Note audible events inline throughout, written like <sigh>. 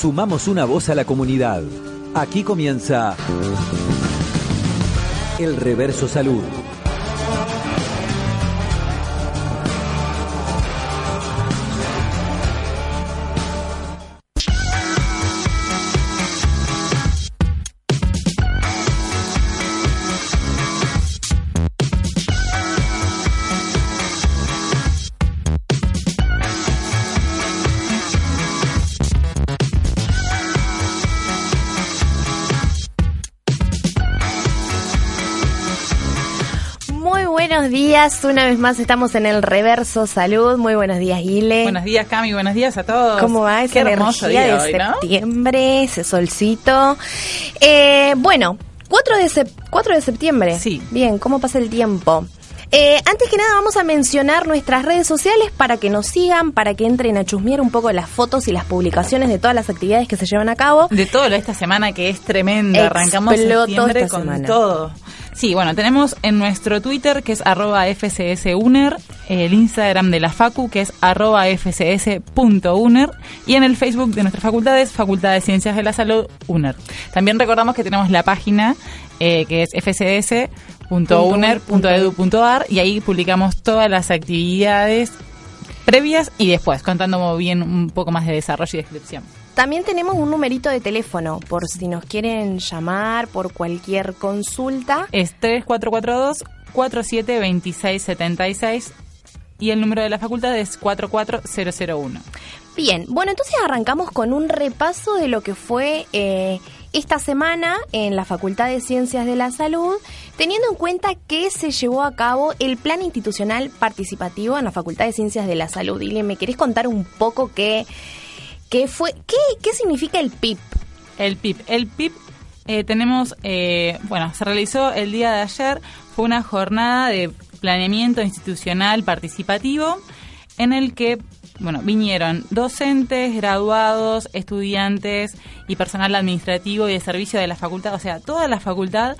Sumamos una voz a la comunidad. Aquí comienza El Reverso Salud. Días. Una vez más estamos en el Reverso Salud. Muy buenos días, Guile. Buenos días, Cami. Buenos días a todos. ¿Cómo va esa Qué hermoso energía día de hoy, ¿no? septiembre, ese solcito? Eh, bueno, 4 de, sep- 4 de septiembre. Sí. Bien, ¿cómo pasa el tiempo? Eh, antes que nada vamos a mencionar nuestras redes sociales para que nos sigan, para que entren a chusmear un poco las fotos y las publicaciones de todas las actividades que se llevan a cabo. De todo lo de esta semana que es tremenda. Arrancamos septiembre esta con semana. todo. Sí, bueno, tenemos en nuestro Twitter que es arroba fcsuner, el Instagram de la Facu que es arroba fcs.uner y en el Facebook de nuestras facultades, Facultad de Ciencias de la Salud, UNER. También recordamos que tenemos la página eh, que es fcs.uner.edu.ar y ahí publicamos todas las actividades previas y después, contando bien un poco más de desarrollo y descripción. También tenemos un numerito de teléfono por si nos quieren llamar por cualquier consulta. Es 3442-472676 y el número de la facultad es 44001. Bien, bueno, entonces arrancamos con un repaso de lo que fue eh, esta semana en la Facultad de Ciencias de la Salud, teniendo en cuenta que se llevó a cabo el Plan Institucional Participativo en la Facultad de Ciencias de la Salud. Y ¿me querés contar un poco qué, qué fue, qué, qué significa el PIP? El PIP. El PIP eh, tenemos, eh, bueno, se realizó el día de ayer, fue una jornada de planeamiento institucional participativo en el que, bueno, vinieron docentes, graduados, estudiantes y personal administrativo y de servicio de la facultad, o sea, toda la facultad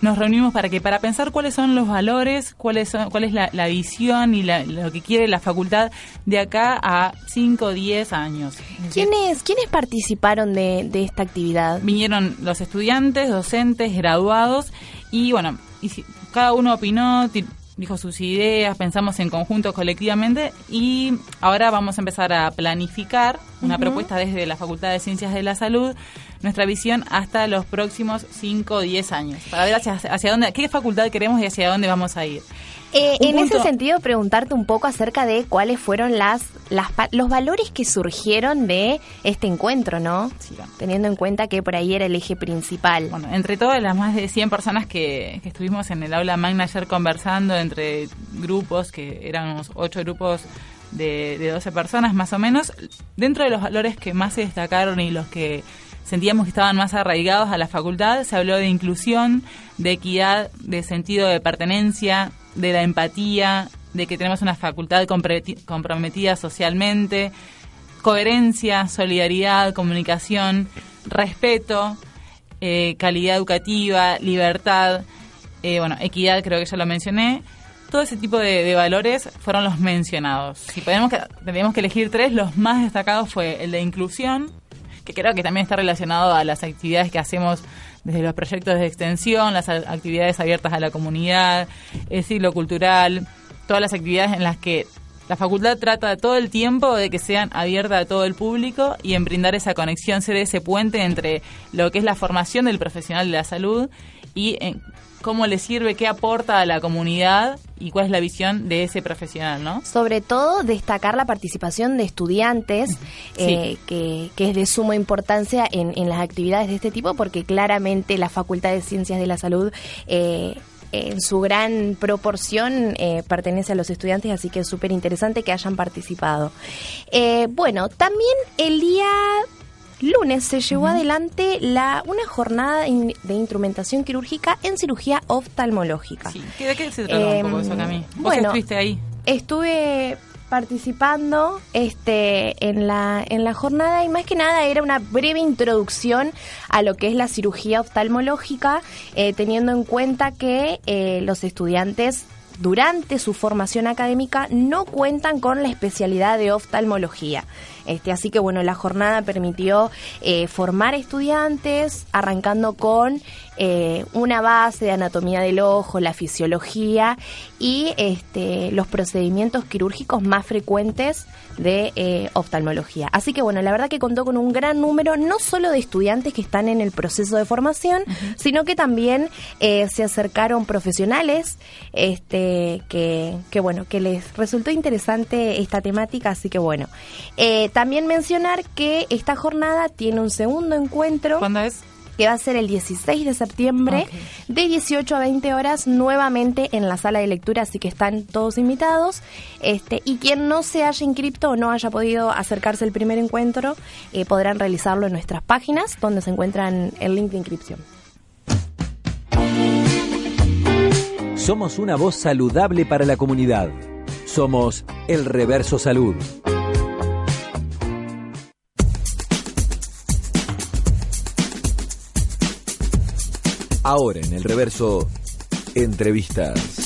nos reunimos para que para pensar cuáles son los valores, cuáles son, cuál es la, la visión y la- lo que quiere la facultad de acá a 5 o 10 años. ¿Quiénes, ¿quiénes participaron de, de esta actividad? vinieron los estudiantes, docentes, graduados y bueno, y si- cada uno opinó, dijo sus ideas, pensamos en conjunto colectivamente y ahora vamos a empezar a planificar una propuesta desde la Facultad de Ciencias de la Salud, nuestra visión hasta los próximos 5 o 10 años, para ver hacia, hacia dónde, qué facultad queremos y hacia dónde vamos a ir. Eh, en ese sentido, preguntarte un poco acerca de cuáles fueron las, las los valores que surgieron de este encuentro, ¿no? Sí. Teniendo en cuenta que por ahí era el eje principal. Bueno, entre todas las más de 100 personas que, que estuvimos en el aula magna ayer conversando entre grupos, que éramos ocho grupos de, de 12 personas más o menos, dentro de los valores que más se destacaron y los que sentíamos que estaban más arraigados a la facultad, se habló de inclusión, de equidad, de sentido de pertenencia, de la empatía, de que tenemos una facultad comprometi- comprometida socialmente, coherencia, solidaridad, comunicación, respeto, eh, calidad educativa, libertad, eh, bueno, equidad, creo que ya lo mencioné. Todo ese tipo de, valores fueron los mencionados. Si podemos tendríamos que elegir tres, los más destacados fue el de inclusión, que creo que también está relacionado a las actividades que hacemos desde los proyectos de extensión, las actividades abiertas a la comunidad, el siglo cultural, todas las actividades en las que la facultad trata todo el tiempo de que sean abiertas a todo el público y en brindar esa conexión, ser ese puente entre lo que es la formación del profesional de la salud y en cómo le sirve, qué aporta a la comunidad y cuál es la visión de ese profesional, ¿no? Sobre todo destacar la participación de estudiantes, eh, que, que es de suma importancia en, en las actividades de este tipo, porque claramente la Facultad de Ciencias de la Salud eh, en su gran proporción eh, pertenece a los estudiantes, así que es súper interesante que hayan participado. Eh, bueno, también el día lunes se llevó adelante la una jornada in- de instrumentación quirúrgica en cirugía oftalmológica. Sí. ¿Qué- ¿De qué se un poco Em, eso, Cami? Vos bueno, estuviste ahí. Estuve participando este en la en la jornada y más que nada era una breve introducción a lo que es la cirugía oftalmológica eh, teniendo en cuenta que eh, los estudiantes durante su formación académica no cuentan con la especialidad de oftalmología. Este, así que bueno, la jornada permitió eh, formar estudiantes, arrancando con eh, una base de anatomía del ojo, la fisiología y este, los procedimientos quirúrgicos más frecuentes de eh, oftalmología. Así que bueno, la verdad que contó con un gran número, no solo de estudiantes que están en el proceso de formación, sino que también eh, se acercaron profesionales este, que, que, bueno, que les resultó interesante esta temática, así que bueno. también mencionar que esta jornada tiene un segundo encuentro. ¿Cuándo es? Que va a ser el 16 de septiembre de 18 a 20 horas nuevamente en la sala de lectura, así que están todos invitados. Este, y quien no se haya inscrito o no haya podido acercarse al primer encuentro, eh, podrán realizarlo en nuestras páginas donde se encuentran el link de inscripción. Somos una voz saludable para la comunidad. Somos el Reverso Salud. Ahora en el reverso, entrevistas.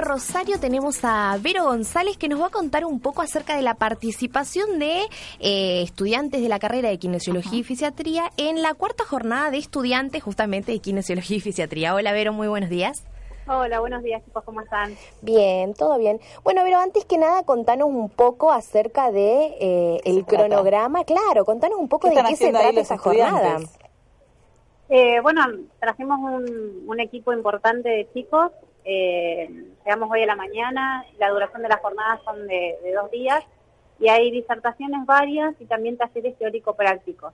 Rosario tenemos a Vero González que nos va a contar un poco acerca de la participación de eh, estudiantes de la carrera de Kinesiología y Fisiatría en la cuarta jornada de estudiantes justamente de Kinesiología y Fisiatría. Hola Vero, muy buenos días. Hola, buenos días chicos, ¿cómo están? Bien, todo bien. Bueno, pero antes que nada, contanos un poco acerca de eh, el cronograma. Claro, contanos un poco de qué se trata esta jornada. Eh, bueno, trajimos un, un, equipo importante de chicos eh, llegamos hoy a la mañana, la duración de las jornadas son de, dos días y hay disertaciones varias y también talleres teórico-prácticos.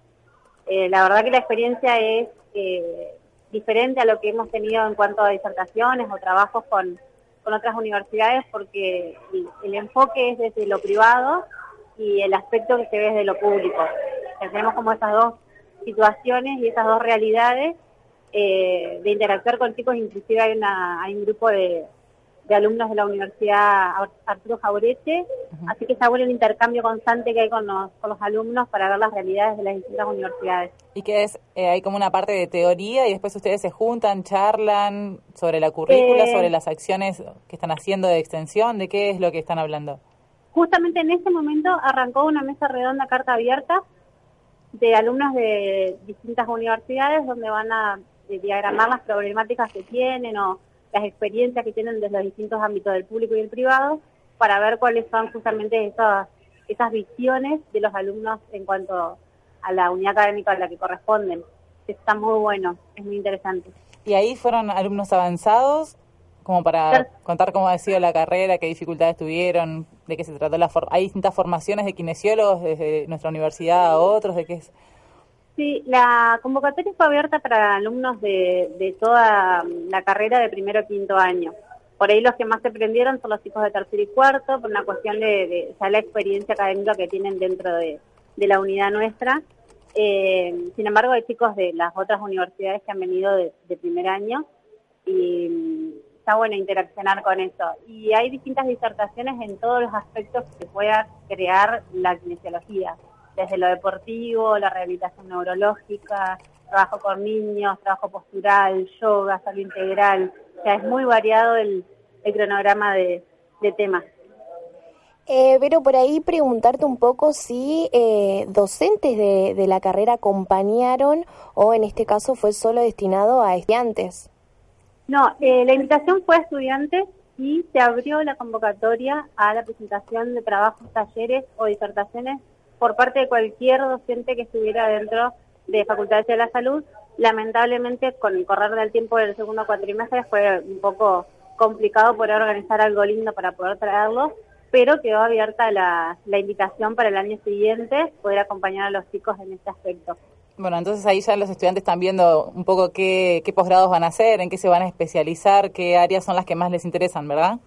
Eh, la verdad que la experiencia es eh, diferente a lo que hemos tenido en cuanto a disertaciones o trabajos con, con otras universidades porque el, enfoque es desde lo privado y el aspecto que se ve desde lo público. tenemos como esas dos situaciones y esas dos realidades eh, de interactuar con chicos, inclusive hay, una, hay un grupo de, alumnos de la Universidad Arturo Jaureche, así que está bueno el intercambio constante que hay con los, con los alumnos para ver las realidades de las distintas universidades. Y que es, eh, hay como una parte de teoría y después ustedes se juntan, charlan sobre la currícula, eh, sobre las acciones que están haciendo de extensión, ¿de qué es lo que están hablando? Justamente en este momento arrancó una mesa redonda carta abierta de alumnos de distintas universidades donde van a de diagramar las problemáticas que tienen o las experiencias que tienen desde los distintos ámbitos del público y el privado para ver cuáles son justamente esas, esas visiones de los alumnos en cuanto a la unidad académica a la que corresponden. Está muy bueno, es muy interesante. ¿Y ahí fueron alumnos avanzados? Como para contar cómo ha sido la carrera, qué dificultades tuvieron, de qué se trató la Hay distintas formaciones de kinesiólogos desde nuestra universidad a otros, de qué es Sí, la convocatoria fue abierta para alumnos de, toda la carrera de primero a quinto año. Por ahí los que más se prendieron son los chicos de tercero y cuarto, por una cuestión de, ya la experiencia académica que tienen dentro de, la unidad nuestra. Eh, sin embargo, hay chicos de las otras universidades que han venido de, primer año y mm, está bueno interaccionar con eso. Y hay distintas disertaciones en todos los aspectos que pueda crear la kinesiología desde lo deportivo, la rehabilitación neurológica, trabajo con niños, trabajo postural, yoga, salud integral. O sea, es muy variado el, cronograma de, temas. Eh, pero por ahí preguntarte un poco si eh, docentes de, de, la carrera acompañaron o en este caso fue solo destinado a estudiantes. No, eh, la invitación fue a estudiantes y se abrió la convocatoria a la presentación de trabajos, talleres o disertaciones por parte de cualquier docente que estuviera dentro de Facultades de la Salud. Lamentablemente, con el correr del tiempo del segundo cuatrimestre fue un poco complicado poder organizar algo lindo para poder traerlo, pero quedó abierta la, invitación para el año siguiente poder acompañar a los chicos en este aspecto. Bueno, entonces ahí ya los estudiantes están viendo un poco qué, qué posgrados van a hacer, en qué se van a especializar, qué áreas son las que más les interesan, ¿verdad?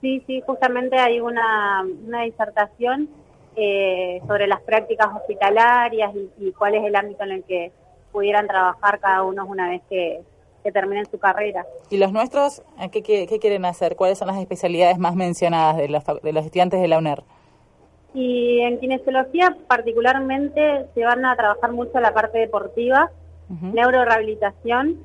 Sí, sí, justamente hay una, una disertación eh, sobre las prácticas hospitalarias y, cuál es el ámbito en el que pudieran trabajar cada uno una vez que, terminen su carrera. ¿Y los nuestros qué, qué, quieren hacer? ¿Cuáles son las especialidades más mencionadas de los, de los estudiantes de la UNER? Y en kinesiología particularmente se van a trabajar mucho la parte deportiva, neurorehabilitación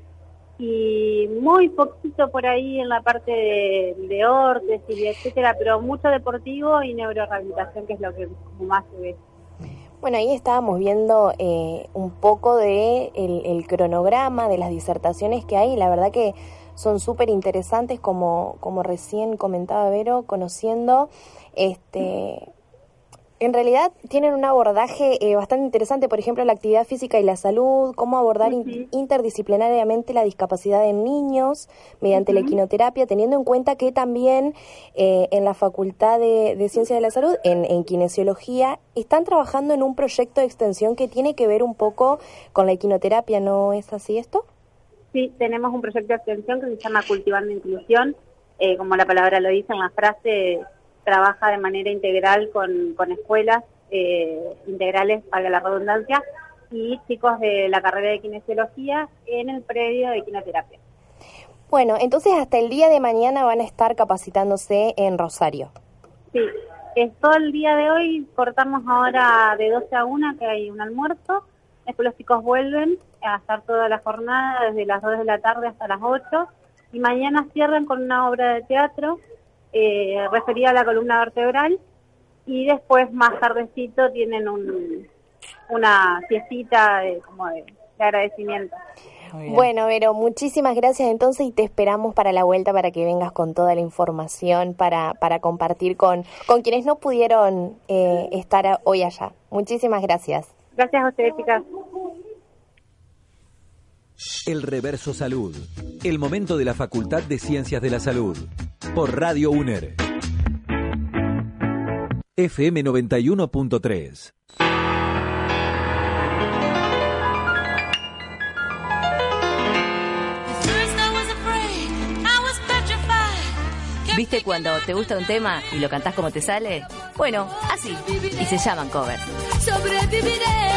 y muy poquito por ahí en la parte de, de órtesis, etcétera, pero mucho deportivo y neurorehabilitación, que es lo que más se ve. Bueno, ahí estábamos viendo eh, un poco de el, cronograma de las disertaciones que hay. La verdad que son súper interesantes, como, como recién comentaba Vero, conociendo este en realidad tienen un abordaje eh, bastante interesante, por ejemplo, la actividad física y la salud, cómo abordar interdisciplinariamente la discapacidad en niños mediante la equinoterapia, teniendo en cuenta que también eh, en la Facultad de, Ciencias de la Salud, en, en, Kinesiología, están trabajando en un proyecto de extensión que tiene que ver un poco con la equinoterapia, ¿no es así esto? Sí, tenemos un proyecto de extensión que se llama Cultivando Inclusión, eh, como la palabra lo dice en la frase trabaja de manera integral con, con escuelas eh, integrales, para la redundancia, y chicos de la carrera de kinesiología en el predio de quinoterapia. Bueno, entonces hasta el día de mañana van a estar capacitándose en Rosario. Sí, es todo el día de hoy, cortamos ahora de 12 a 1 que hay un almuerzo, después los chicos vuelven a estar toda la jornada desde las 2 de la tarde hasta las 8 y mañana cierran con una obra de teatro eh, referida a la columna vertebral y después más tardecito tienen un, una fiestita de, como de, agradecimiento. Bueno, Vero, muchísimas gracias entonces y te esperamos para la vuelta para que vengas con toda la información para, para compartir con, con quienes no pudieron eh, estar hoy allá. Muchísimas gracias. Gracias a ustedes, chicas. El Reverso Salud. El momento de la Facultad de Ciencias de la Salud. Por Radio UNER. FM 91.3. ¿Viste cuando te gusta un tema y lo cantás como te sale? Bueno, así. Y se llaman covers. Sobreviviré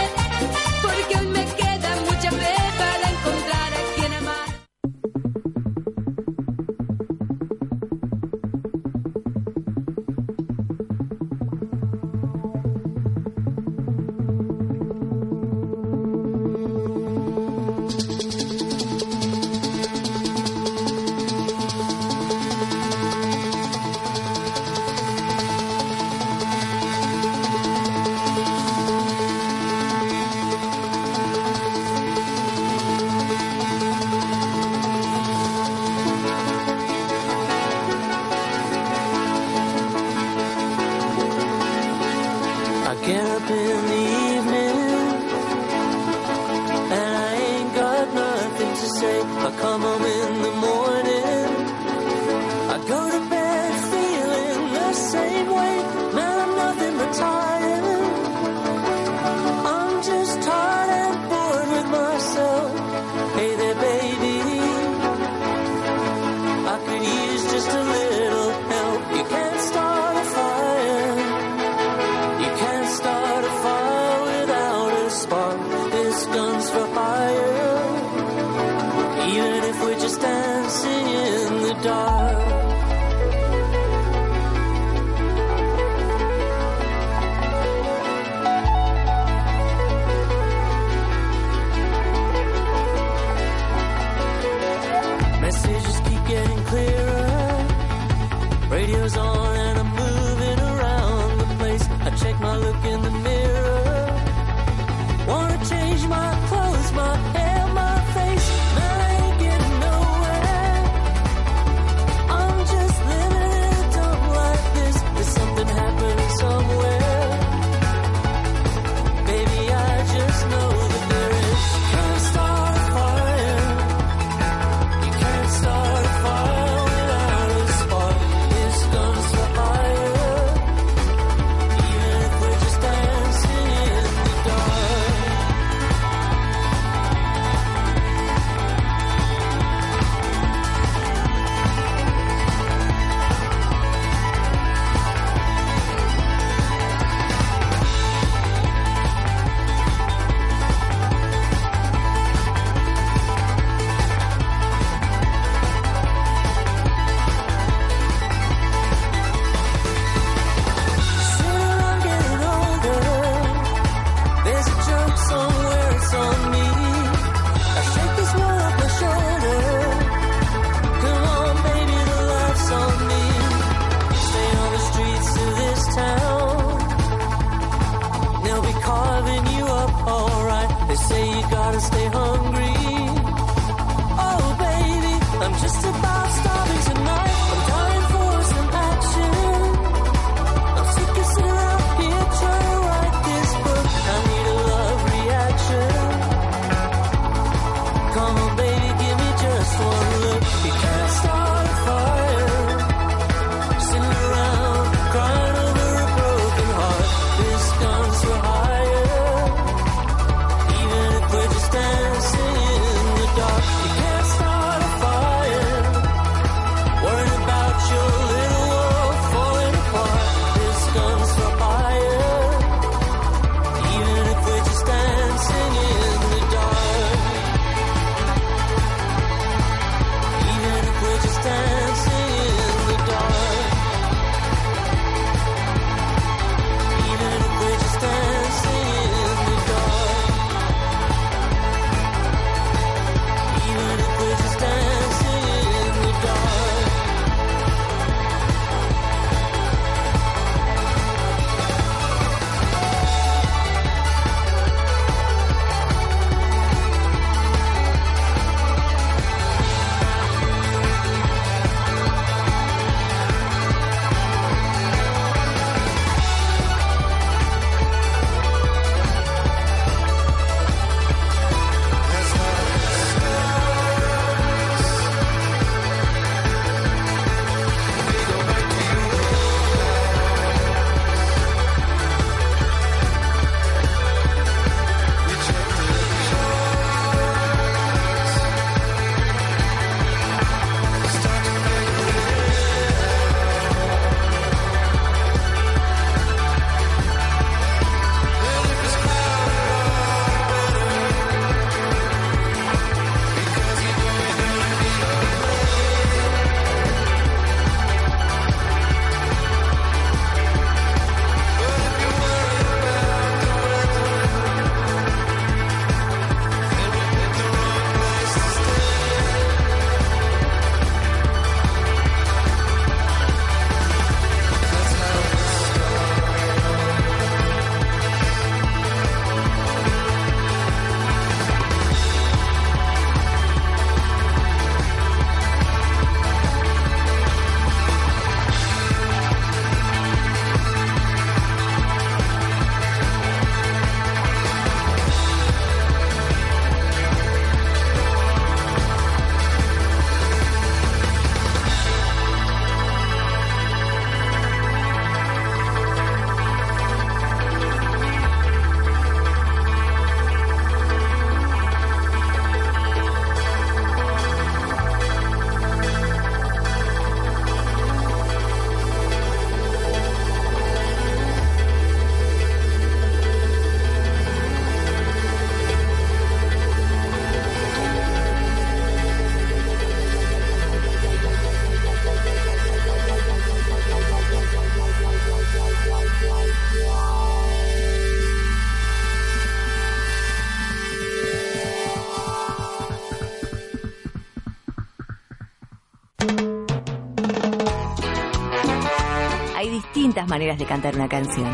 maneras de cantar una canción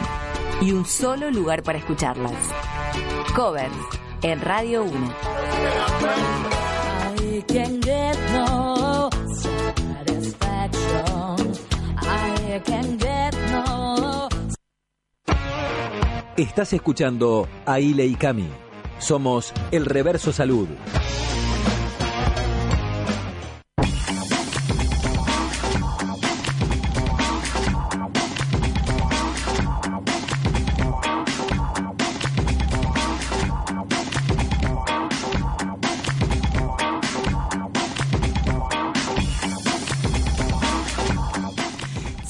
y un solo lugar para escucharlas. Covers en Radio 1. Estás escuchando a Ile y Cami. Somos el Reverso Salud.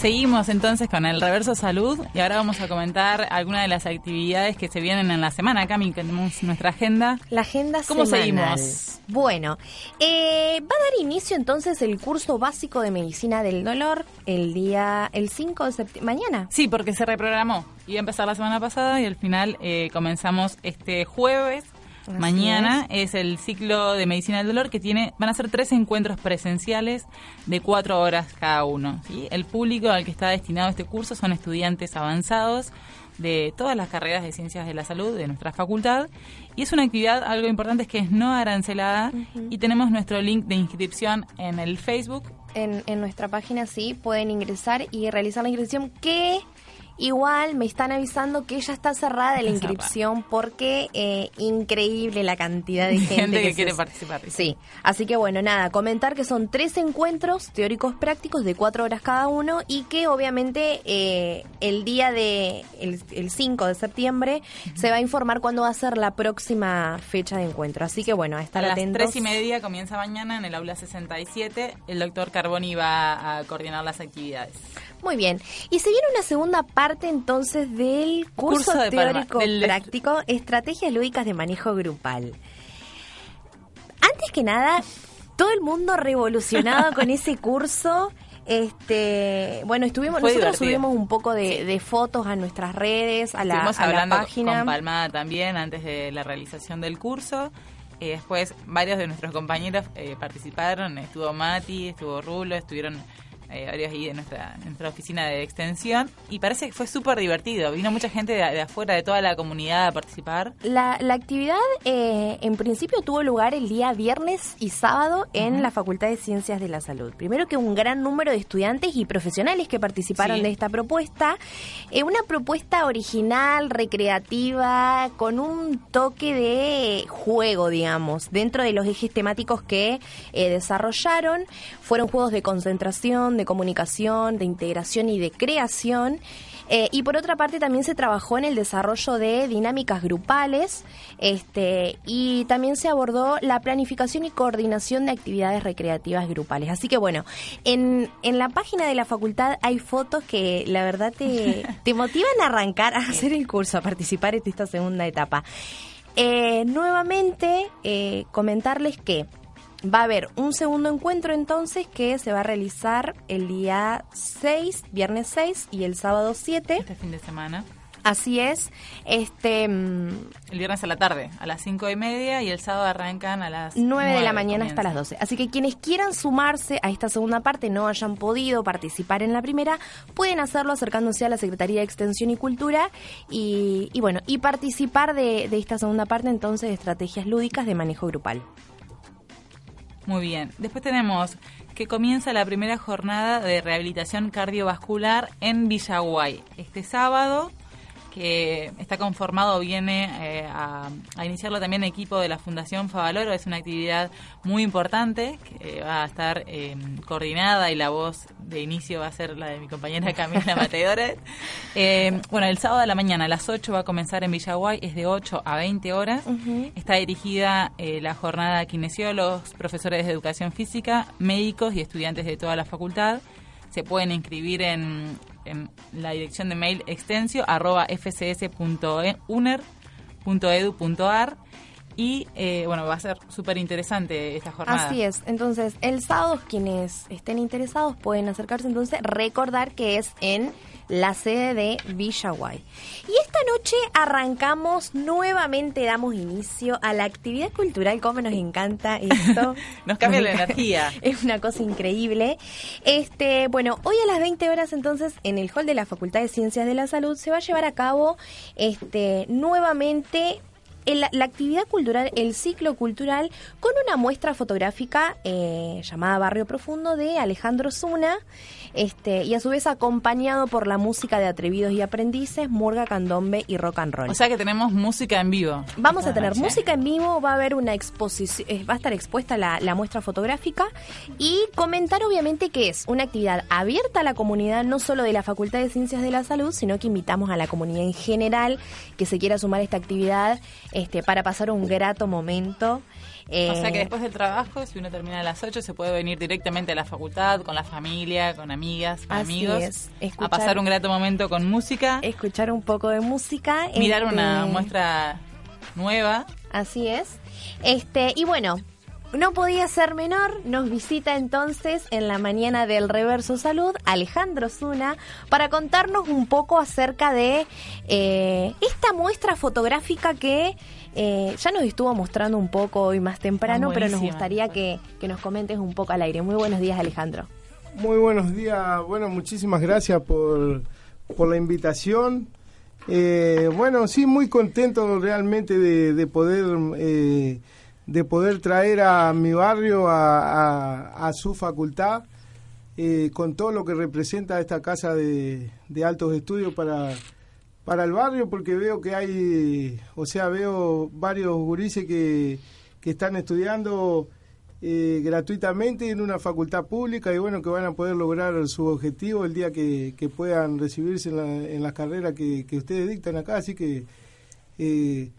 Seguimos entonces con el Reverso Salud y ahora vamos a comentar algunas de las actividades que se vienen en la semana. Cami, tenemos nuestra agenda. La agenda ¿Cómo semanal. seguimos? Bueno, eh, va a dar inicio entonces el curso básico de medicina del dolor el día, el 5 de septiembre, mañana. Sí, porque se reprogramó. Iba a empezar la semana pasada y al final eh, comenzamos este jueves Así Mañana es. el ciclo de medicina del dolor que tiene, van a ser tres encuentros presenciales de cuatro horas cada uno. ¿sí? El público al que está destinado este curso son estudiantes avanzados de todas las carreras de ciencias de la salud de nuestra facultad. Y es una actividad, algo importante es que es no arancelada y tenemos nuestro link de inscripción en el Facebook. En, en nuestra página sí pueden ingresar y realizar la inscripción que Igual me están avisando que ya está cerrada la inscripción porque eh, increíble la cantidad de <laughs> gente, que, quiere participar. Sí, así que bueno, nada, comentar que son tres encuentros teóricos prácticos de cuatro horas cada uno y que obviamente eh, el día de el, 5 de septiembre se va a informar cuándo va a ser la próxima fecha de encuentro. Así que bueno, a estar a atentos. las tres y media comienza mañana en el aula 67. El doctor Carboni va a coordinar las actividades. Muy bien. Y se viene una segunda parte entonces del curso, teórico práctico Estrategias Lúdicas de Manejo Grupal. Antes que nada, todo el mundo revolucionado <laughs> con ese curso. Este, bueno, estuvimos nosotros subimos un poco de, fotos a nuestras redes, a la, a página. Con también antes de la realización del curso. y después varios de nuestros compañeros eh, participaron, estuvo Mati, estuvo Rulo, estuvieron eh, varios ahí de nuestra, nuestra oficina de extensión y parece que fue súper divertido. Vino mucha gente de, afuera, de toda la comunidad a participar. La, la actividad eh, en principio tuvo lugar el día viernes y sábado en la Facultad de Ciencias de la Salud. Primero que un gran número de estudiantes y profesionales que participaron de esta propuesta. Eh, una propuesta original, recreativa, con un toque de juego, digamos, dentro de los ejes temáticos que desarrollaron. Fueron juegos de concentración, de comunicación, de integración y de creación. Eh, y por otra parte también se trabajó en el desarrollo de dinámicas grupales este, y también se abordó la planificación y coordinación de actividades recreativas grupales. Así que bueno, en, en la página de la facultad hay fotos que la verdad te, <laughs> te motivan a arrancar a hacer el curso, a participar en esta segunda etapa. Eh, nuevamente, eh, comentarles que Va a haber un segundo encuentro entonces que se va a realizar el día 6, viernes 6 y el sábado 7. Este fin de semana. Así es. Este, mm, el viernes a la tarde, a las 5 y media, y el sábado arrancan a las 9, de la mañana hasta las 12. Así que quienes quieran sumarse a esta segunda parte, no hayan podido participar en la primera, pueden hacerlo acercándose a la Secretaría de Extensión y Cultura y, y bueno, y participar de, de esta segunda parte entonces de estrategias lúdicas de manejo grupal. Muy bien. Después tenemos que comienza la primera jornada de rehabilitación cardiovascular en Villaguay. Este sábado que está conformado, viene eh, a, iniciarlo también equipo de la Fundación Favaloro. Es una actividad muy importante que va a estar eh, coordinada y la voz de inicio va a ser la de mi compañera <laughs> Camila Mateores. Eh, bueno, el sábado de la mañana a las 8 va a comenzar en Villaguay, es de 8 a 20 horas. Está dirigida la jornada a kinesiólogos, profesores de educación física, médicos y estudiantes de toda la facultad se pueden inscribir en, en la dirección de mail extensio arroba fcs.uner.edu.ar y eh, bueno, va a ser súper interesante esta jornada. Así es. Entonces, el sábado, quienes estén interesados pueden acercarse. Entonces, recordar que es en la sede de Villaguay. Y esta noche arrancamos nuevamente, damos inicio a la actividad cultural, como nos encanta esto. <laughs> nos cambia la energía. <laughs> Es una cosa increíble. Este, bueno, hoy a las 20 horas entonces en el hall de la Facultad de Ciencias de la Salud se va a llevar a cabo este nuevamente la actividad cultural, el ciclo cultural, con una muestra fotográfica eh, llamada Barrio Profundo de Alejandro Zuna, este, y a su vez acompañado por la música de Atrevidos y Aprendices, Murga, Candombe y Rock and Roll. O sea que tenemos música en vivo. Vamos a tener música en vivo, va a haber una exposición, eh, va a estar expuesta la, la muestra fotográfica y comentar obviamente que es una actividad abierta a la comunidad, no solo de la Facultad de Ciencias de la Salud, sino que invitamos a la comunidad en general que se quiera sumar a esta actividad este, para pasar un grato momento. o sea que eh, después del trabajo, si uno termina a las 8, se puede venir directamente a la facultad, con la familia, con amigas, con amigos, a pasar un grato momento con música. Escuchar un poco de música. Mirar una este, muestra nueva. Así es. Este, y bueno, no podía ser menor, nos visita entonces en la mañana del Reverso Salud Alejandro Zuna para contarnos un poco acerca de eh, esta muestra fotográfica que eh, ya nos estuvo mostrando un poco hoy más temprano, pero nos gustaría que, que nos comentes un poco al aire. Muy buenos días Alejandro. Muy buenos días, bueno, muchísimas gracias por, por la invitación. Eh, bueno, sí, muy contento realmente de, poder eh, de poder traer a mi barrio a, su facultad eh, con todo lo que representa esta casa de, altos estudios para para el barrio porque veo que hay, o sea, veo varios gurises que, que están estudiando eh, gratuitamente en una facultad pública y bueno, que van a poder lograr su objetivo el día que, puedan recibirse en, la, en las carreras que, ustedes dictan acá, así que eh,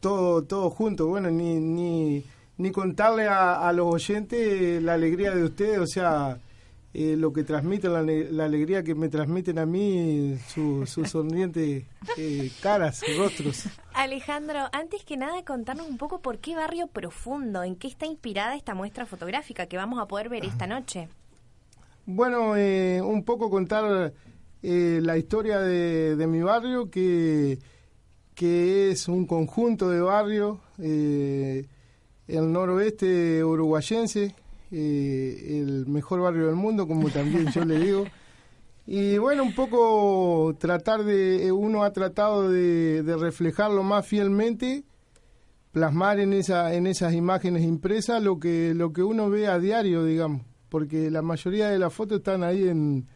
todo, todo junto, bueno, ni, ni, ni contarle a, a los oyentes la alegría de ustedes, o sea, eh, lo que transmiten, la, alegría que me transmiten a mí, sus su <laughs> sonrientes eh, caras, rostros. Alejandro, antes que nada contarnos un poco por qué Barrio Profundo, en qué está inspirada esta muestra fotográfica que vamos a poder ver esta noche. Bueno, eh, un poco contar la historia de, de, mi barrio, que, que es un conjunto de barrios, el noroeste uruguayense, eh, el mejor barrio del mundo, como también yo le digo. Y bueno, un poco tratar de, eh, uno ha tratado de, reflejarlo más fielmente, plasmar en, esa, en esas imágenes impresas lo que, lo que uno ve a diario, digamos, porque la mayoría de las fotos están ahí en,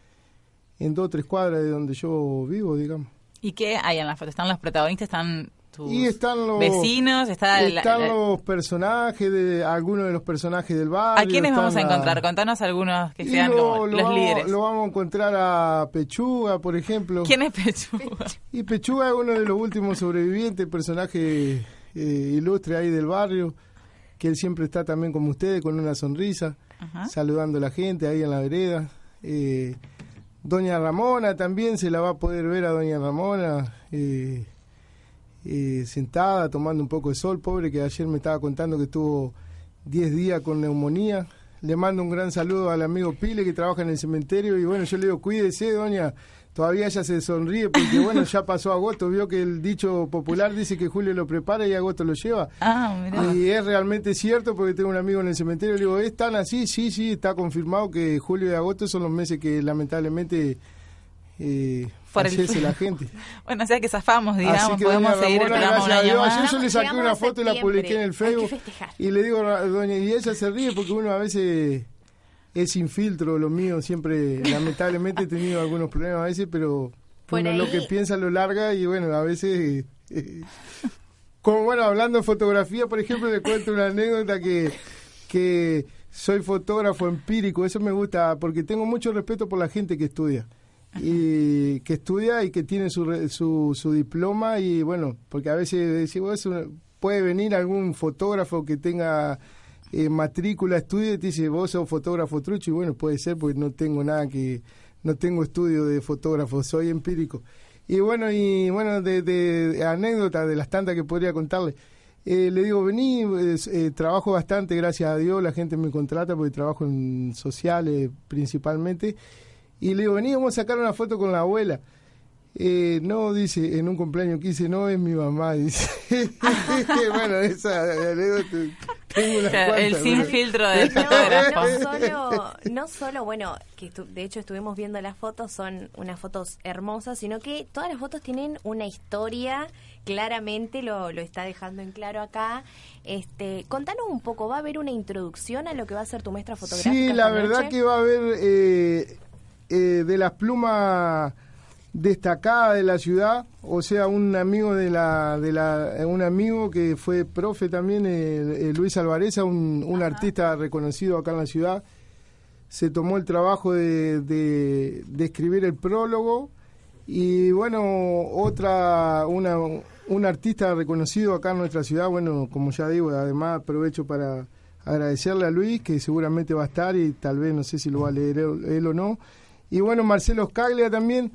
en dos o tres cuadras de donde yo vivo, digamos. ¿Y qué hay en las fotos? ¿Están los protagonistas? ¿Están y están los vecinos, están los personajes de algunos de los personajes del barrio. ¿A quiénes vamos a encontrar? Contanos algunos que sean los líderes. Lo vamos a encontrar a Pechuga, por ejemplo. ¿Quién es Pechuga? Y Pechuga es uno de los últimos sobrevivientes, personaje eh, ilustre ahí del barrio, que él siempre está también como ustedes, con una sonrisa, saludando a la gente ahí en la vereda. Eh, Doña Ramona también se la va a poder ver a Doña Ramona. Eh, eh, sentada tomando un poco de sol, pobre que ayer me estaba contando que estuvo 10 días con neumonía. Le mando un gran saludo al amigo Pile que trabaja en el cementerio y bueno, yo le digo, cuídese, doña. Todavía ella se sonríe porque bueno, ya pasó agosto, vio que el dicho popular dice que julio lo prepara y agosto lo lleva. Ah, y es realmente cierto porque tengo un amigo en el cementerio, le digo, ¿es tan así? Sí, sí, está confirmado que julio y agosto son los meses que lamentablemente eh, la gente. <laughs> bueno, o sea que zafamos, digamos, podemos seguir el programa un año más. Ayer yo le saqué una foto y la publiqué en el Facebook y le digo, doña, y ella se ríe porque uno a veces es sin filtro, lo mío siempre, lamentablemente he tenido algunos problemas a veces, pero uno lo que piensa lo larga y bueno, a veces... Eh, como bueno, hablando de fotografía, por ejemplo, le cuento una anécdota que, que soy fotógrafo empírico, eso me gusta porque tengo mucho respeto por la gente que estudia y que estudia y que tiene su, su, su diploma y bueno, porque a veces decimos, puede venir algún fotógrafo que tenga eh, matrícula, estudio te dice, vos sos fotógrafo trucho y bueno, puede ser porque no tengo nada que, no tengo estudio de fotógrafo, soy empírico. Y bueno, y bueno, de, de, anécdotas de las tantas que podría contarle. Eh, le digo, vení, eh, trabajo bastante, gracias a Dios, la gente me contrata porque trabajo en sociales principalmente. Y le digo, vení, vamos a sacar una foto con la abuela. Eh, no, dice, en un cumpleaños que no es mi mamá, <laughs> dice. <laughs> bueno, esa tengo una El sin filtro de <laughs> fotógrafo. No, solo, no solo, bueno, que de hecho estuvimos viendo las fotos, son unas fotos hermosas, sino que todas las fotos tienen una historia, claramente lo, lo está dejando en claro acá. Este, contanos un poco, ¿va a haber una introducción a lo que va a ser tu muestra fotográfica? Sí, la verdad que va a haber... Eh, eh, de las plumas destacadas de la ciudad, o sea, un amigo de la, de la un amigo que fue profe también, eh, eh, Luis Alvareza, un, artista reconocido acá en la ciudad, se tomó el trabajo de, de, escribir el prólogo y bueno, otra, una, un artista reconocido acá en nuestra ciudad, bueno, como ya digo, además aprovecho para agradecerle a Luis, que seguramente va a estar y tal vez no sé si lo va a leer él o no, y bueno, Marcelo Scaglia también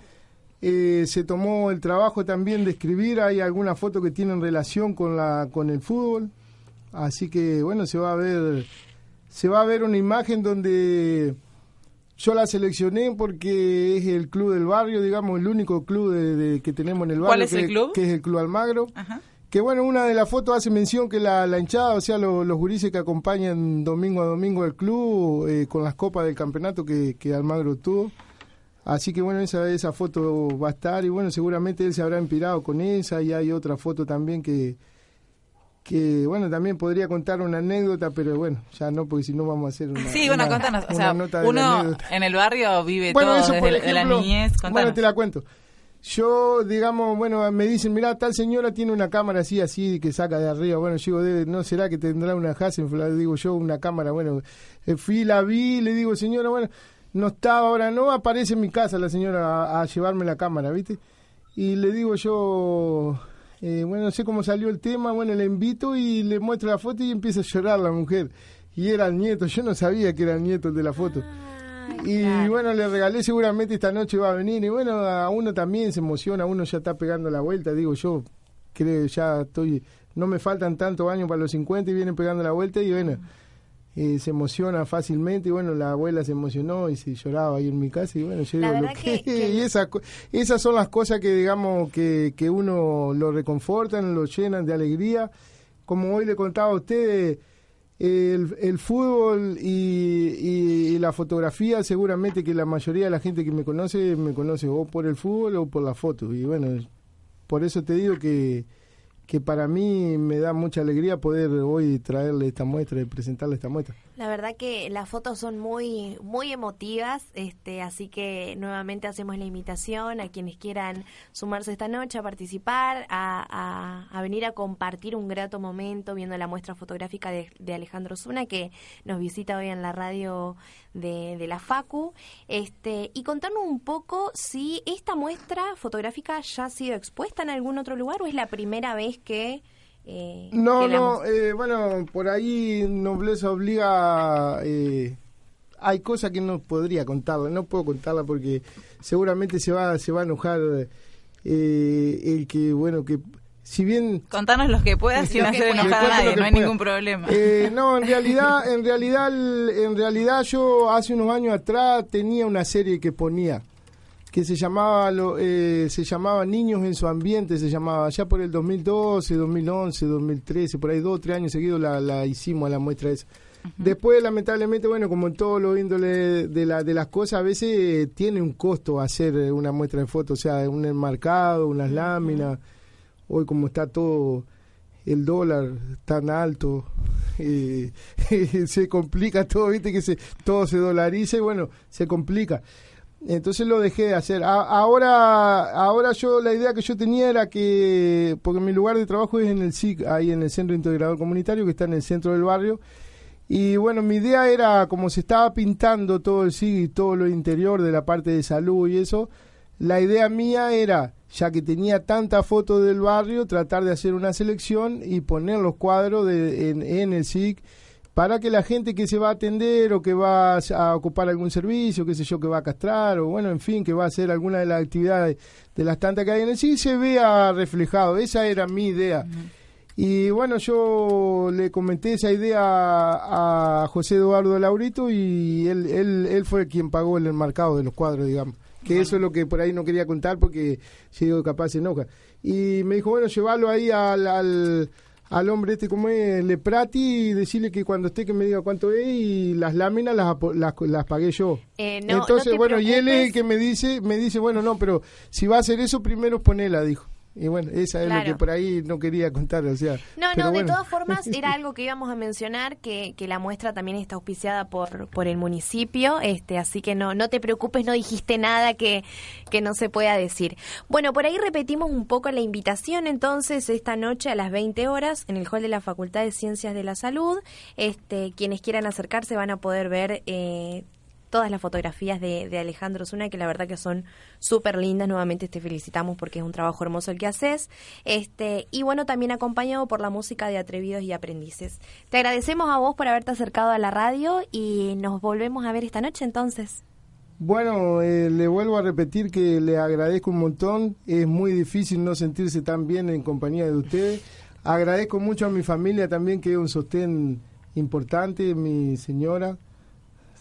eh, se tomó el trabajo también de escribir. Hay algunas fotos que tienen relación con, la, con el fútbol. Así que bueno, se va a ver, se va a ver una imagen donde yo la seleccioné porque es el club del barrio, digamos, el único club de, que tenemos en el barrio. ¿Cuál es el club? Que es el Club Almagro. Que bueno, una de las fotos hace mención que la, hinchada, o sea, los, los gurises que acompañan domingo a domingo el club eh, con las copas del campeonato que, que Almagro tuvo. Así que bueno, esa, esa foto va a estar y bueno, seguramente él se habrá inspirado con esa y hay otra foto también que, que bueno, también podría contar una anécdota, pero bueno, ya no, porque si no vamos a hacer una Sí, bueno, contanos, o sea, uno en el barrio vive todo desde la niñez, contanos. Bueno, te la cuento. Yo, digamos, bueno, me dicen, mira, tal señora tiene una cámara así, así, que saca de arriba. Bueno, yo digo, ¿no será que tendrá una Hasselblad? Digo yo, una cámara. Bueno, eh, fui, la vi, le digo, señora, bueno, no estaba ahora, no aparece en mi casa la señora a, llevarme la cámara, ¿viste? Y le digo yo, eh, bueno, no sé cómo salió el tema, bueno, le invito y le muestro la foto y empieza a llorar la mujer. Y era el nieto, yo no sabía que era el nieto de la foto. y bueno, le regalé seguramente esta noche va a venir. Y bueno, a uno también se emociona, uno ya está pegando la vuelta. Digo, yo creo, ya estoy, no me faltan tantos años para los 50 y vienen pegando la vuelta. Y bueno, eh, se emociona fácilmente y bueno, la abuela se emocionó y se lloraba ahí en mi casa y bueno, yo digo, lo <laughs> que, y esa, esas son las cosas que digamos que, que uno lo reconfortan, lo llenan de alegría. Como hoy le contaba a ustedes, el, el fútbol y, y, la fotografía, seguramente que la mayoría de la gente que me conoce, me conoce o por el fútbol o por la foto. Y bueno, por eso te digo que que para mí me da mucha alegría poder hoy traerle esta muestra y presentarle esta muestra. La verdad que las fotos son muy muy emotivas, este, así que nuevamente hacemos la invitación a quienes quieran sumarse esta noche a participar, a, a, venir a compartir un grato momento viendo la muestra fotográfica de, Alejandro Zuna que nos visita hoy en la radio de, de, la Facu, este, y contarnos un poco si esta muestra fotográfica ya ha sido expuesta en algún otro lugar o es la primera vez que... Eh, no, no, eh, bueno, por ahí Nobleza obliga... Eh, hay cosas que no podría contarla, no puedo contarla porque seguramente se va, se va a enojar eh, el que, bueno, que si bien contanos los que puedas sin <laughs> hacer enojar a nadie no hay ningún problema. Eh, no en realidad en realidad en realidad yo hace unos años atrás tenía una serie que ponía que se llamaba lo, eh, se llamaba niños en su ambiente se llamaba. Ya por el 2012 2011 2013 por ahí dos o tres años seguidos la, la hicimos a la muestra esa. Después, lamentablemente, bueno, como en todo lo índole de, la, de las cosas, a veces tiene un costo hacer una muestra de fotos, o sea, un enmarcado, unas láminas, hoy como está todo el dólar tan alto <laughs> eh, <laughs> se complica todo viste que se todo se dolariza y bueno se complica entonces lo dejé de hacer. Ahora ahora yo la idea que yo tenía era que porque mi lugar de trabajo es en el SIC ahí en el centro integrador comunitario que está en el centro del barrio. Y bueno mi idea era como se estaba pintando todo el SIC y todo lo interior de la parte de salud y eso la idea mía era ya que tenía tantas fotos del barrio, tratar de hacer una selección y poner los cuadros de, en, el SIC para que la gente que se va a atender o que va a ocupar algún servicio, qué sé yo, que va a castrar o bueno, en fin, que va a hacer alguna de las actividades de las tantas que hay en el SIC, se vea reflejado. Esa era mi idea. Y bueno, yo le comenté esa idea a, José Eduardo Laurito y él, él, él fue quien pagó el enmarcado de los cuadros, digamos que eso es lo que por ahí no quería contar porque si digo capaz se enoja. Y me dijo, bueno, llevarlo ahí al, al, hombre este como es Leprati y decirle que cuando esté que me diga cuánto es y las láminas las, las, las pagué yo. Eh, Entonces, bueno, y él es el que me dice, me dice, bueno, no, pero si va a hacer eso, primero ponela, dijo. Y bueno, esa es lo que por ahí no quería contar, o sea. No, no, de todas formas <laughs> era algo que íbamos a mencionar, que, que la muestra también está auspiciada por, por el municipio, este, así que no, no te preocupes, no dijiste nada que, que no se pueda decir. Bueno, por ahí repetimos un poco la invitación entonces esta noche a las 20 horas en el hall de la Facultad de Ciencias de la Salud. Este, quienes quieran acercarse van a poder ver eh, todas las fotografías de, Alejandro Zuna, que la verdad que son súper lindas. Nuevamente te felicitamos porque es un trabajo hermoso el que haces. Este, y bueno, también acompañado por la música de Atrevidos y Aprendices. Te agradecemos a vos por haberte acercado a la radio y nos volvemos a ver esta noche entonces. Bueno, eh, le vuelvo a repetir que le agradezco un montón. Es muy difícil no sentirse tan bien en compañía de ustedes. Agradezco mucho a mi familia también, que es un sostén importante, mi señora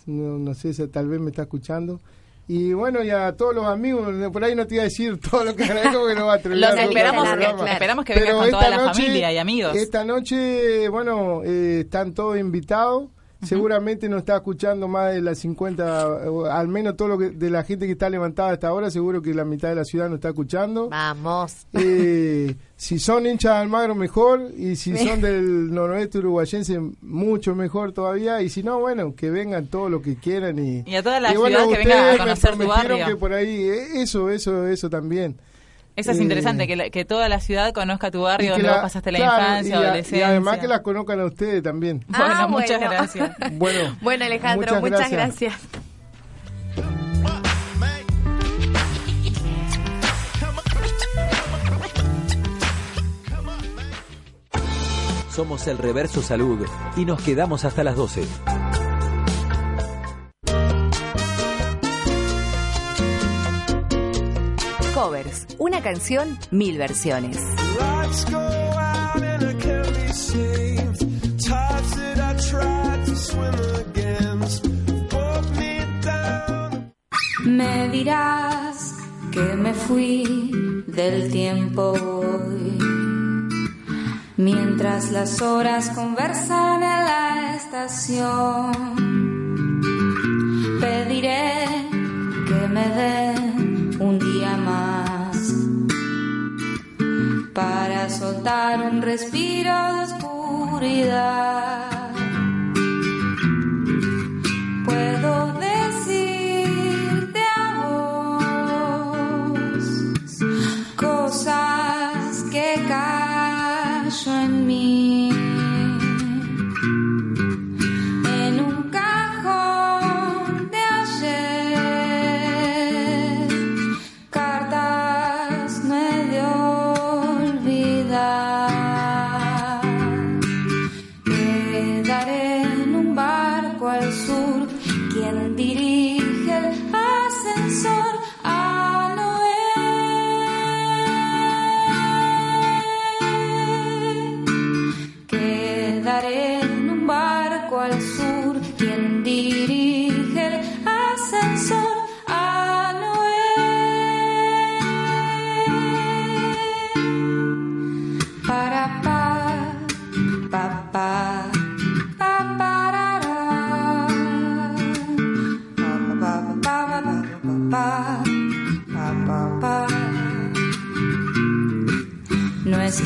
no, no sé si tal vez me está escuchando. Y bueno, y a todos los amigos, por ahí no te iba a decir <laughs> todo lo que agradezco porque no va a terminar. Los esperamos, esperamos que vengas con toda la familia y amigos. Esta noche, bueno, eh, están todos invitados. Seguramente no está escuchando más de las 50, al menos todo lo que de la gente que está levantada hasta ahora, seguro que la mitad de la ciudad no está escuchando. Vamos. Eh, si son hinchas de Almagro, mejor, y si son del noroeste uruguayense, mucho mejor todavía, y si no, bueno, que vengan todos los que quieran. Y, y a toda la ciudad que vengan a conocer tu barrio. que por ahí, eh, eso, eso, eso también. Eso es interesante, que, que toda la ciudad conozca tu barrio, donde vos pasaste la infancia, y adolescencia. Y además que las conozcan a ustedes también. <laughs> Ah, bueno, muchas gracias. <laughs> bueno, bueno, Alejandro, muchas, gracias. Somos el Reverso Salud y nos quedamos hasta las 12. Covers, una canción, mil versiones. Me dirás que me fui del tiempo hoy, mientras las horas conversan en la estación. Pediré que me den soltar un respiro de oscuridad.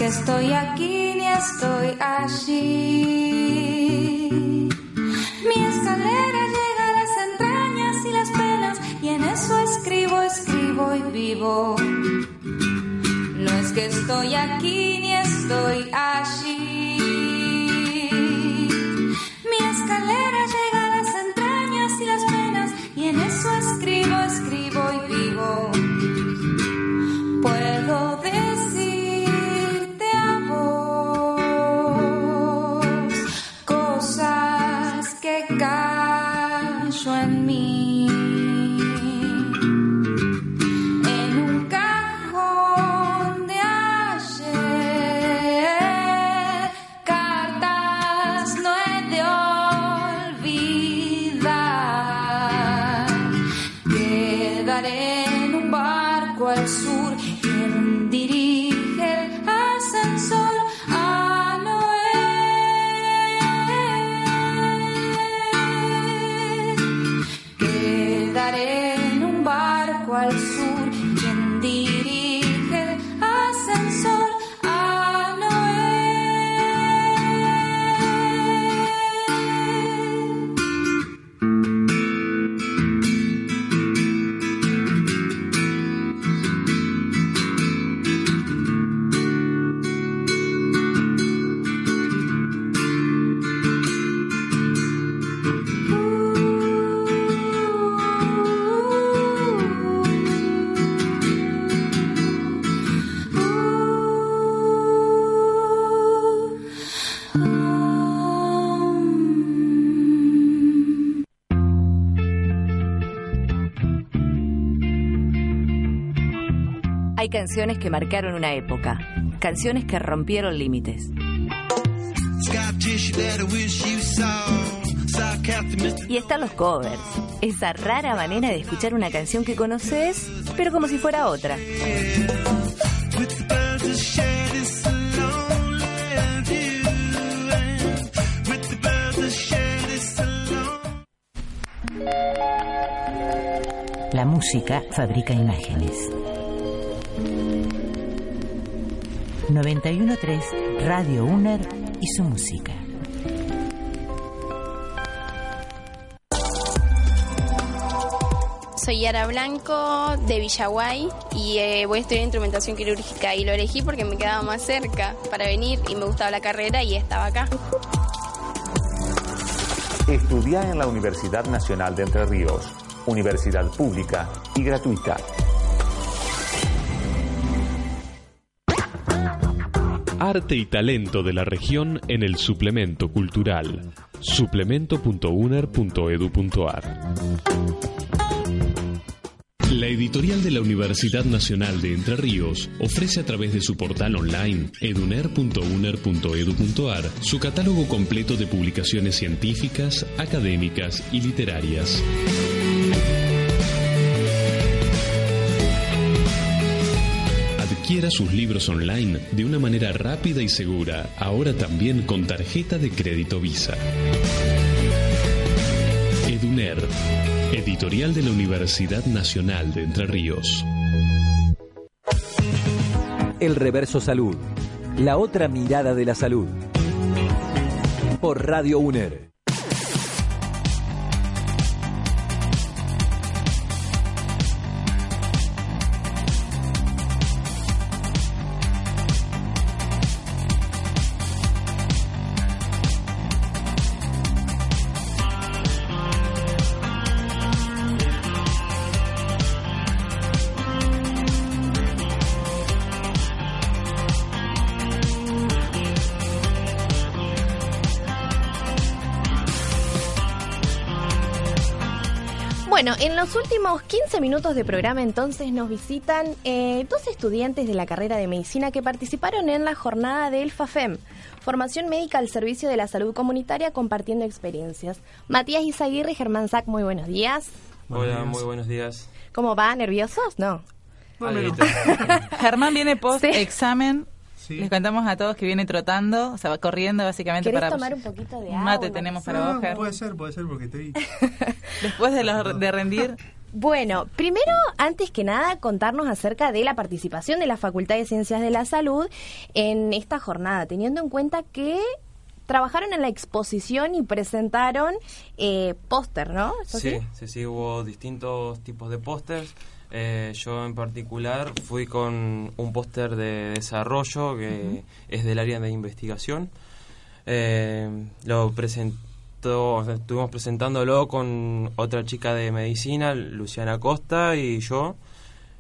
Estoy aquí ni estoy allí. Mi escalera llega a las entrañas y las penas y en eso escribo, escribo y vivo. No es que estoy aquí ni estoy canciones que marcaron una época, canciones que rompieron límites. Y están los covers, esa rara manera de escuchar una canción que conoces, pero como si fuera otra. La música fabrica imágenes. 913 Radio UNER y su música. Soy Yara Blanco de Villaguay y eh, voy a estudiar instrumentación quirúrgica y lo elegí porque me quedaba más cerca para venir y me gustaba la carrera y estaba acá. Estudia en la Universidad Nacional de Entre Ríos, universidad pública y gratuita. Arte y talento de la región en el suplemento cultural. suplemento.uner.edu.ar la editorial de la Universidad Nacional de Entre Ríos ofrece a través de su portal online eduner.uner.edu.ar su catálogo completo de publicaciones científicas, académicas y literarias. Adquiera sus libros online de una manera rápida y segura, ahora también con tarjeta de crédito Visa. Eduner Editorial de la Universidad Nacional de Entre Ríos. El Reverso Salud. La otra mirada de la salud. Por Radio UNER. En los últimos 15 minutos de programa entonces nos visitan eh, dos estudiantes de la carrera de medicina que participaron en la jornada del FAFEM, Formación Médica al Servicio de la Salud Comunitaria compartiendo experiencias. Matías Izaguirre y Germán Zac, muy buenos días. Hola, muy buenos días. ¿Cómo va? ¿Nerviosos? No. <laughs> Germán viene post examen les contamos a todos que viene trotando, o sea, va corriendo básicamente ¿Querés para... tomar un poquito de agua? Mate tenemos para no, Puede ser, puede ser, porque estoy... <laughs> Después de, de rendir... <laughs> Bueno, primero, antes que nada, contarnos acerca de la participación de la Facultad de Ciencias de la Salud en esta jornada, teniendo en cuenta que trabajaron en la exposición y presentaron eh, póster, ¿no? Sí, sí, sí, hubo distintos tipos de pósters. Eh, yo en particular fui con un póster de desarrollo que es del área de investigación. Eh, lo presentó, estuvimos presentándolo con otra chica de medicina, Luciana Costa, y yo.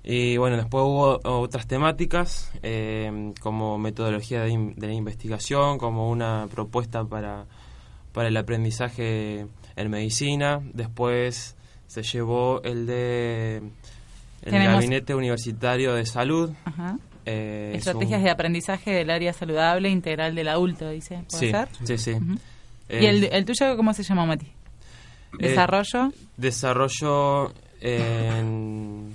Y bueno, después hubo otras temáticas eh, como metodología de, de, la investigación, como una propuesta para, para el aprendizaje en medicina. Después se llevó el de el Gabinete Universitario de Salud. Eh, Estrategias de aprendizaje del área saludable integral del adulto, dice. ¿Puede sí, ser? Sí, sí. ¿Y el, el, tuyo cómo se llama, Mati? Eh, ¿Desarrollo? desarrollo en...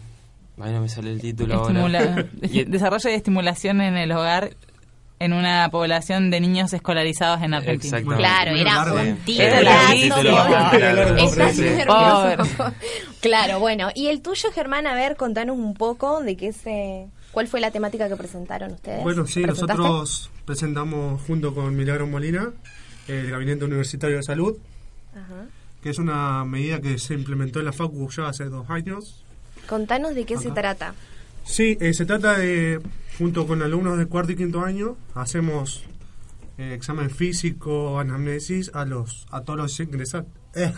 Ay, no me sale el título ahora. <laughs> desarrollo y estimulación en el hogar en una población de niños escolarizados en Argentina. Claro, era un <laughs> Claro, bueno. Y el tuyo, Germán, a ver, contanos un poco de qué se... ¿Cuál fue la temática que presentaron ustedes? Bueno, sí, nosotros presentamos junto con Milagro Molina el Gabinete Universitario de Salud, que es una medida que se implementó en la FACU ya hace dos años. Contanos de qué se trata. Sí, eh, se trata de, junto con alumnos de cuarto y quinto año, hacemos eh, examen físico, anamnesis a los a todos los ingresantes. Eh,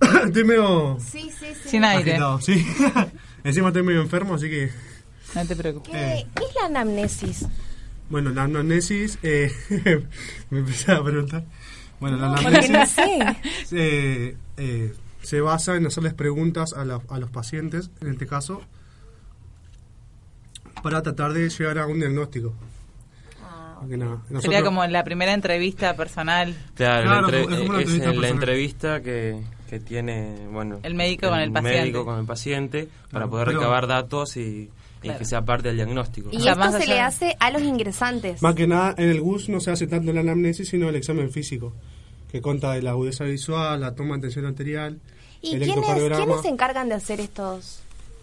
<coughs> estoy medio... Sí, sí, sí. Sin aire. sí. <laughs> Encima estoy medio enfermo, así que... No te preocupes. ¿Qué, ¿qué es la anamnesis? Bueno, la anamnesis... Eh, <laughs> me empecé a preguntar. Bueno, la anamnesis... no sé. <laughs> eh, eh, se basa en hacerles preguntas a, la- a los pacientes, en este caso, para tratar de llegar a un diagnóstico. Nada, Sería como la primera entrevista personal. Claro, Claro, la entre- es como una es entrevista la entrevista que, que tiene bueno El médico con el paciente. médico con el paciente para Claro, poder pero- recabar datos y, y Claro. que sea parte del diagnóstico. Y esto se allá- le hace a los ingresantes. Más que nada, en el GUS no se hace tanto la anamnesis, sino el examen físico, que conta de la agudeza visual, la toma de tensión arterial, ¿Y quiénes, quiénes se encargan de hacer estos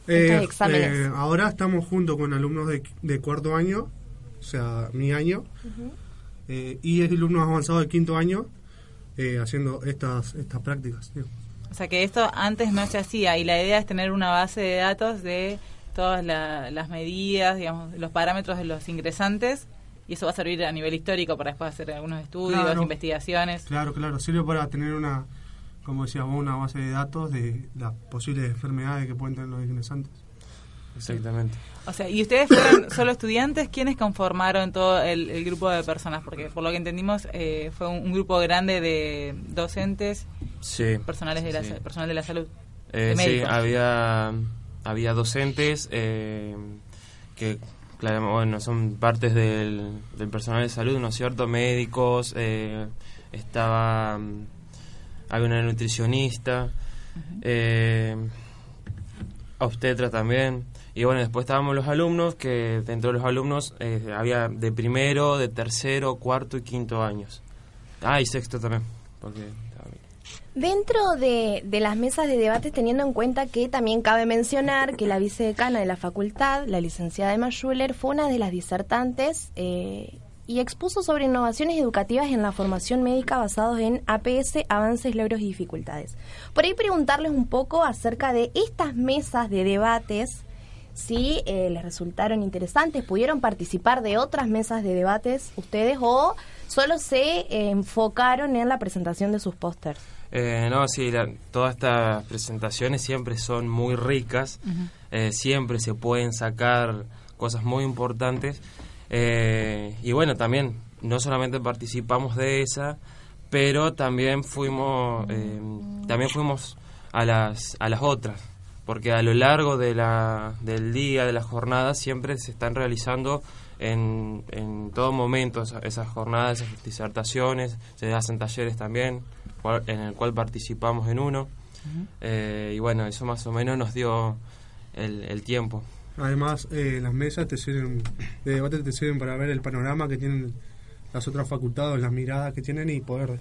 estos exámenes? ahora estamos junto con alumnos de, de cuarto año, o sea, mi año, y alumnos avanzados de quinto año haciendo estas, estas prácticas. O sea que esto antes no se hacía y la idea es tener una base de datos de todas las medidas, digamos, los parámetros de los ingresantes y eso va a servir a nivel histórico para después hacer algunos estudios, investigaciones. Claro, claro, sirve para tener una, como decíamos, una base de datos de las posibles enfermedades que pueden tener los ingresantes. Exactamente. O sea, ¿y ustedes fueron <coughs> solo estudiantes? ¿Quiénes conformaron todo el, grupo de personas? Porque por lo que entendimos eh, fue un, grupo grande de docentes, sí, personales de la, personal de la salud. Eh, sí, había, había docentes eh, que, claro, bueno, son partes del, personal de salud, ¿no es cierto? Médicos, estaba, había una nutricionista, obstetra también. Y bueno, después estábamos los alumnos, que dentro de los alumnos eh, había de primero, de tercero, cuarto y quinto años. Ah, y sexto también. Porque Dentro de, las mesas de debate, teniendo en cuenta que también cabe mencionar que la vicedecana de la facultad, la licenciada Emma Schuller, fue una de las disertantes eh, y expuso sobre innovaciones educativas en la formación médica basados en APS, avances, logros y dificultades. Por ahí preguntarles un poco acerca de estas mesas de debates si eh, les resultaron interesantes, pudieron participar de otras mesas de debates ustedes o solo se eh, enfocaron en la presentación de sus pósters. Eh, no, sí, todas estas presentaciones siempre son muy ricas, siempre se pueden sacar cosas muy importantes y bueno, también no solamente participamos de esa, pero también fuimos, también fuimos a las, a las otras porque a lo largo de la, del día, de la jornada, siempre se están realizando en, en todo momento esas, jornadas, esas disertaciones, se hacen talleres también, en el cual participamos en uno. Eh, y bueno, eso más o menos nos dio el, tiempo. Además, eh, las mesas te sirven, de debate te sirven para ver el panorama que tienen las otras facultades, las miradas que tienen y poder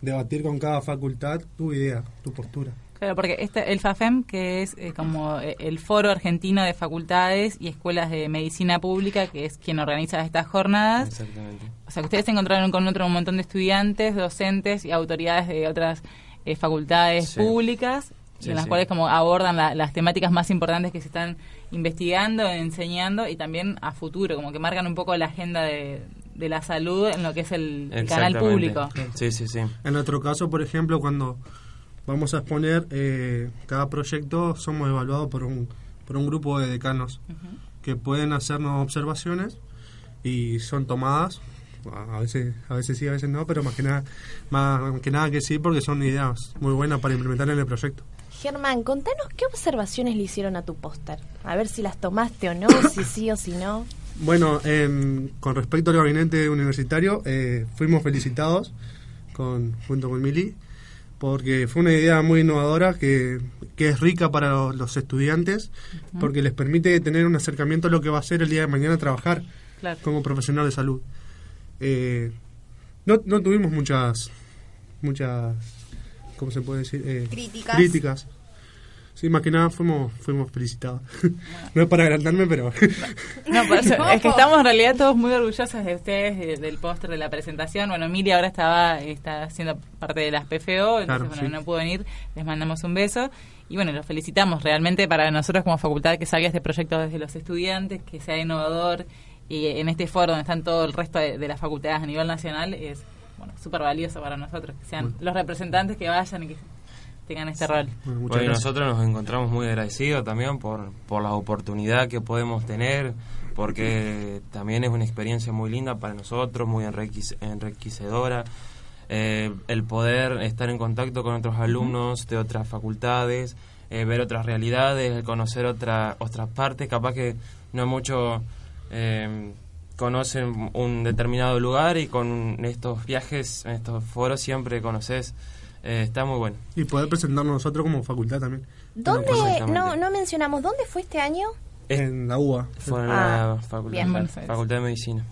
debatir con cada facultad tu idea, tu postura. Claro, porque este, el FAFEM, que es eh, como eh, el Foro Argentino de Facultades y Escuelas de Medicina Pública, que es quien organiza estas jornadas. Exactamente. O sea, que ustedes se encontraron con otro un montón de estudiantes, docentes y autoridades de otras eh, facultades públicas, en las cuales como abordan las temáticas más importantes que se están investigando, enseñando y también a futuro, como que marcan un poco la agenda de, de la salud en lo que es el canal público. Sí, sí, sí. En nuestro caso, por ejemplo, cuando vamos a exponer eh, cada proyecto, somos evaluados por un, por un grupo de decanos que pueden hacernos observaciones y son tomadas. A veces, a veces sí, a veces no, pero más que nada, más que nada que sí, porque son ideas muy buenas para implementar en el proyecto. Germán, contanos qué observaciones le hicieron a tu póster. A ver si las tomaste o no, <coughs> si sí o si no. Bueno, con respecto al gabinete universitario, eh, fuimos felicitados con, junto con Mili porque fue una idea muy innovadora que, es rica para los estudiantes, porque les permite tener un acercamiento a lo que va a ser el día de mañana trabajar como profesional de salud. Eh, no, no tuvimos muchas, muchas, ¿cómo se puede decir? Eh, críticas. críticas. Sí, más que nada fuimos, fuimos felicitados. <laughs> no es para adelantarme, pero... <laughs> no, es que estamos en realidad todos muy orgullosos de ustedes, del póster, de la presentación. Bueno, Emilia ahora estaba está haciendo parte de las PFO, entonces bueno, no pudo venir, les mandamos un beso. Y bueno, los felicitamos realmente para nosotros como facultad que salga este proyecto desde los estudiantes, que sea innovador y en este foro donde están todo el resto de, las facultades a nivel nacional es bueno súper valioso para nosotros, que sean los representantes que vayan y que tengan este rol. Bueno, nosotros nos encontramos muy agradecidos también por, por la oportunidad que podemos tener, porque también es una experiencia muy linda para nosotros, muy enriquecedora. Eh, el poder estar en contacto con otros alumnos de otras facultades, eh, ver otras realidades, conocer otra, otras partes, capaz que no mucho eh, conocen un determinado lugar y con estos viajes, estos foros siempre conoces eh, está muy bueno. Y poder presentarnos nosotros como facultad también. ¿Dónde? No, no mencionamos, ¿dónde fue este año? En la UBA. Fue en la ah, facultad, facultad de Medicina.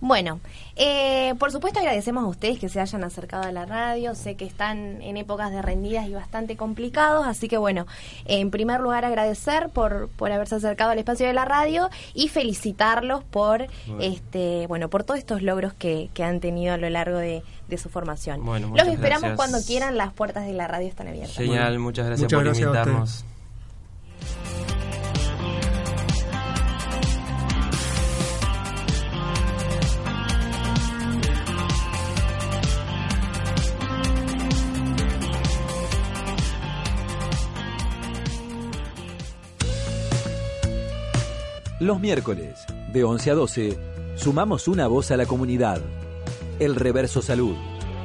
Bueno, eh, por supuesto agradecemos a ustedes que se hayan acercado a la radio. Sé que están en épocas de rendidas y bastante complicados, así que bueno, en primer lugar agradecer por, por haberse acercado al espacio de la radio y felicitarlos por este bueno por todos estos logros que, que han tenido a lo largo de, su formación. Los esperamos cuando quieran, las puertas de la radio están abiertas. Genial, muchas gracias por invitarnos. Los miércoles, de 11 a 12, sumamos una voz a la comunidad. El Reverso Salud,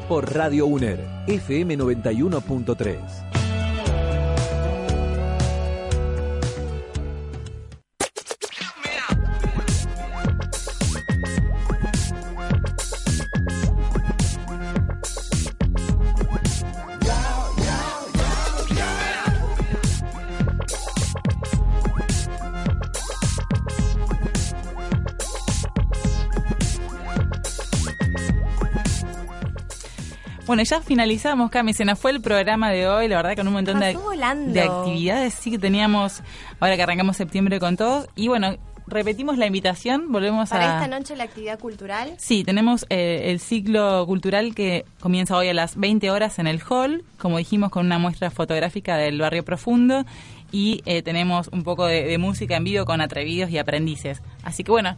por Radio UNER, FM 91.3. Bueno, ya finalizamos, Cami. Se nos fue el programa de hoy, la verdad, con un montón de, de, actividades. Sí que teníamos, ahora que arrancamos septiembre con todo. Y bueno, repetimos la invitación, volvemos a... Para esta noche la actividad cultural. Sí, tenemos eh, el ciclo cultural que comienza hoy a las 20 horas en el hall, como dijimos, con una muestra fotográfica del barrio profundo. Y eh, tenemos un poco de, de música en vivo con atrevidos y aprendices. Así que bueno,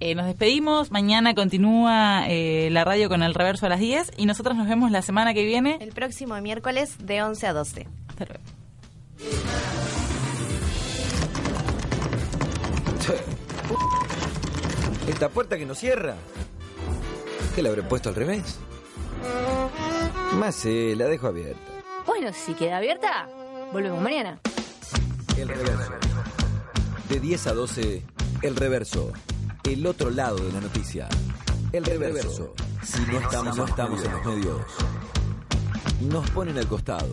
eh, nos despedimos. Mañana continúa eh, la radio con el reverso a las 10 y nosotros nos vemos la semana que viene. El próximo miércoles de 11 a 12. Hasta luego. <laughs> ¿Esta puerta que no cierra? ¿Qué la habré puesto al revés? Más sí, la dejo abierta. Bueno, si queda abierta, volvemos mañana. El reverso. De 10 a 12, el reverso el otro lado de la noticia. El reverso. Si no estamos, no estamos en los medios, nos ponen al costado.